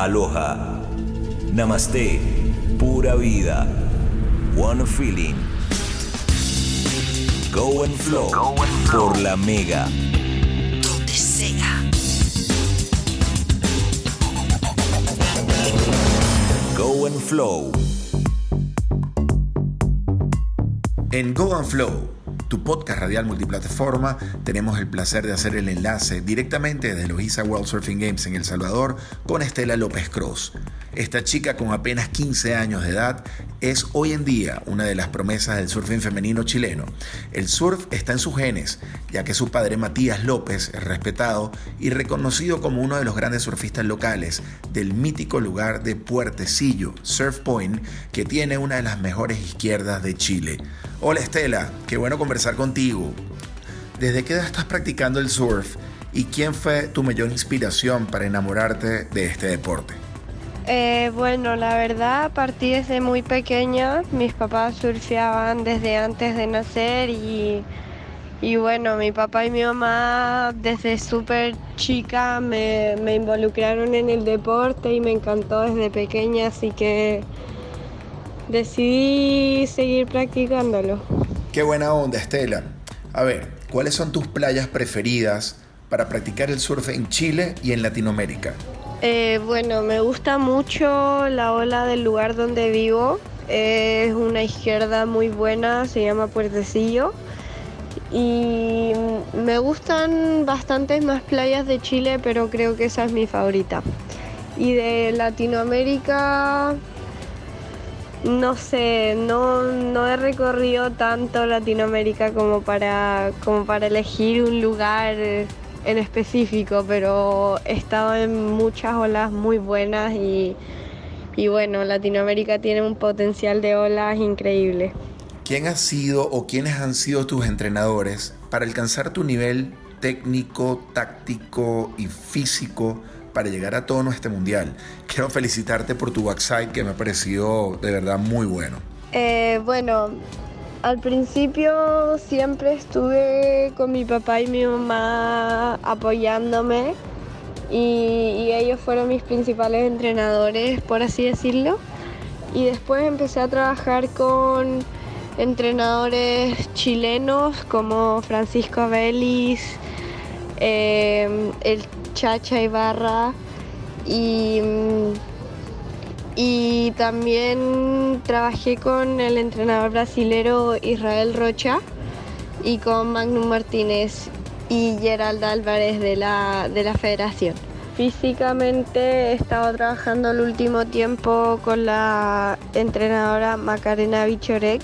Aloha. Namaste. Pura vida. One feeling. Go and flow. Por la mega. Donde sea. Go and flow. En Go and Flow, tu podcast radial multiplataforma, tenemos el placer de hacer el enlace directamente desde los ISA World Surfing Games en El Salvador con Estela López Cruz. Esta chica con apenas 15 años de edad es hoy en día una de las promesas del surfing femenino chileno. El surf está en sus genes, ya que su padre Matías López es respetado y reconocido como uno de los grandes surfistas locales del mítico lugar de Puertecillo, Surf Point, que tiene una de las mejores izquierdas de Chile. Hola Estela, qué bueno conversar contigo. ¿Desde qué edad estás practicando el surf y quién fue tu mayor inspiración para enamorarte de este deporte? Eh, bueno, la verdad partí desde muy pequeña. Mis papás surfeaban desde antes de nacer y, bueno, mi papá y mi mamá desde súper chica me involucraron en el deporte y me encantó desde pequeña, así que decidí seguir practicándolo. Qué buena onda, Estela. A ver, ¿cuáles son tus playas preferidas para practicar el surf en Chile y en Latinoamérica? Eh, bueno, me gusta mucho la ola del lugar donde vivo. Es una izquierda muy buena, se llama Puertecillo. Y me gustan bastantes más playas de Chile, pero creo que esa es mi favorita. Y de Latinoamérica, no sé, no, no he recorrido tanto Latinoamérica como para, como para elegir un lugar en específico, pero he estado en muchas olas muy buenas y, y bueno, Latinoamérica tiene un potencial de olas increíble. ¿Quién ha sido o quiénes han sido tus entrenadores para alcanzar tu nivel técnico, táctico y físico para llegar a tono este mundial? Quiero felicitarte por tu backside que me ha parecido de verdad muy bueno. Eh, bueno, al principio siempre estuve con mi papá y mi mamá apoyándome y, y ellos fueron mis principales entrenadores, por así decirlo. Y después empecé a trabajar con entrenadores chilenos como Francisco Abelis, eh, el Chacha Ibarra y, y también trabajé con el entrenador brasilero Israel Rocha y con Magnum Martínez y Gerald Álvarez de la, de la federación. Físicamente he estado trabajando el último tiempo con la entrenadora Macarena Bichorek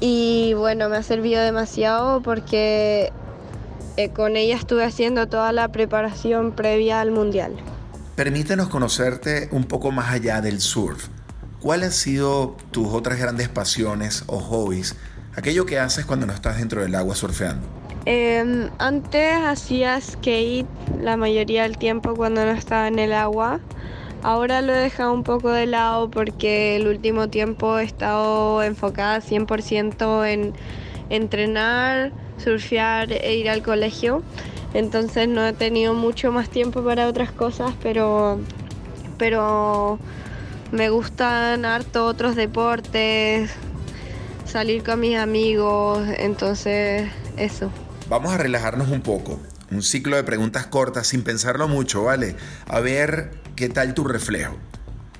y bueno, me ha servido demasiado porque eh, con ella estuve haciendo toda la preparación previa al mundial. Permítenos conocerte un poco más allá del surf. ¿Cuáles han sido tus otras grandes pasiones o hobbies? Aquello que haces cuando no estás dentro del agua surfeando. Eh, antes hacía skate la mayoría del tiempo cuando no estaba en el agua. Ahora lo he dejado un poco de lado porque el último tiempo he estado enfocada 100% en entrenar, surfear e ir al colegio. Entonces no he tenido mucho más tiempo para otras cosas, pero, pero me gustan harto otros deportes, salir con mis amigos, entonces eso. Vamos a relajarnos un poco. Un ciclo de preguntas cortas sin pensarlo mucho, ¿vale? A ver qué tal tu reflejo.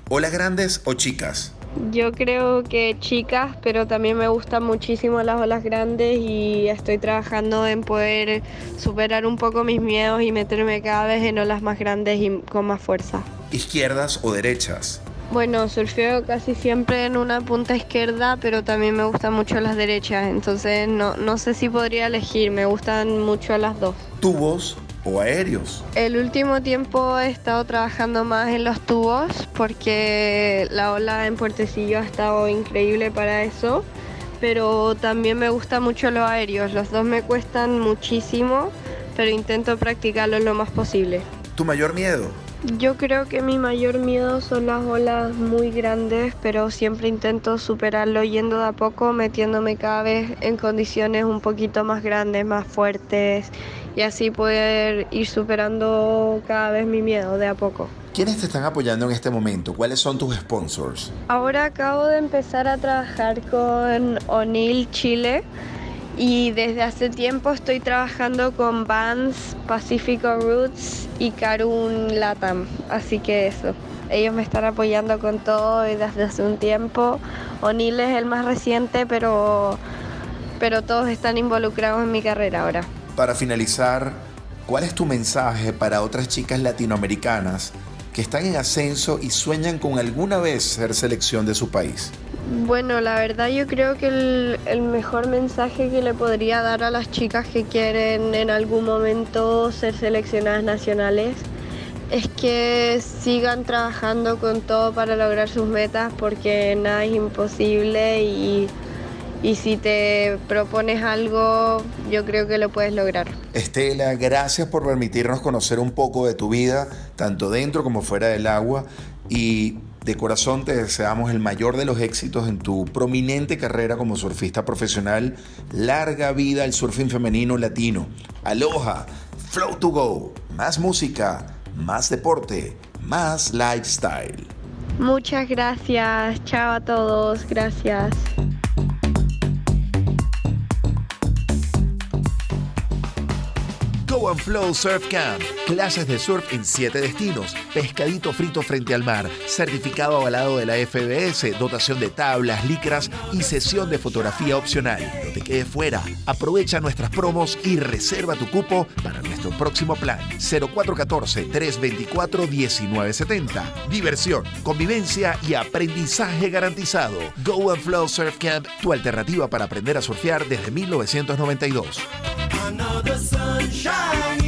¿Olas grandes o chicas? Yo creo que chicas, pero también me gustan muchísimo las olas grandes y estoy trabajando en poder superar un poco mis miedos y meterme cada vez en olas más grandes y con más fuerza. ¿Izquierdas o derechas? Bueno, surfeo casi siempre en una punta izquierda, pero también me gustan mucho las derechas, entonces no, no sé si podría elegir, me gustan mucho las dos. ¿Tubos o aéreos? El último tiempo he estado trabajando más en los tubos porque la ola en Puertecillo ha estado increíble para eso, pero también me gustan mucho los aéreos, los dos me cuestan muchísimo, pero intento practicarlo lo más posible. ¿Tu mayor miedo? Yo creo que mi mayor miedo son las olas muy grandes, pero siempre intento superarlo yendo de a poco, metiéndome cada vez en condiciones un poquito más grandes, más fuertes y así poder ir superando cada vez mi miedo de a poco. ¿Quiénes te están apoyando en este momento? ¿Cuáles son tus sponsors? Ahora acabo de empezar a trabajar con O'Neill Chile y desde hace tiempo estoy trabajando con Vans, Pacifico Roots y Carun Latam, así que eso. Ellos me están apoyando con todo y desde hace un tiempo. O'Neill es el más reciente, pero, pero todos están involucrados en mi carrera ahora. Para finalizar, ¿cuál es tu mensaje para otras chicas latinoamericanas que están en ascenso y sueñan con alguna vez ser selección de su país? Bueno, la verdad yo creo que el, el, mejor mensaje que le podría dar a las chicas que quieren en algún momento ser seleccionadas nacionales es que sigan trabajando con todo para lograr sus metas porque nada es imposible y, y si te propones algo yo creo que lo puedes lograr. Estela, gracias por permitirnos conocer un poco de tu vida, tanto dentro como fuera del agua y de corazón te deseamos el mayor de los éxitos en tu prominente carrera como surfista profesional. Larga vida al surfing femenino latino. Aloha, Flow to Go, más música, más deporte, más lifestyle. Muchas gracias. Chao a todos. Gracias. Go and Flow Surf Camp. Clases de surf en 7 destinos. Pescadito frito frente al mar. Certificado avalado de la FBS. Dotación de tablas, licras y sesión de fotografía opcional. No te quedes fuera. Aprovecha nuestras promos y reserva tu cupo para nuestro próximo plan. 0414-324-1970. Diversión, convivencia y aprendizaje garantizado. Go and Flow Surf Camp, tu alternativa para aprender a surfear desde 1992. Another sunshine.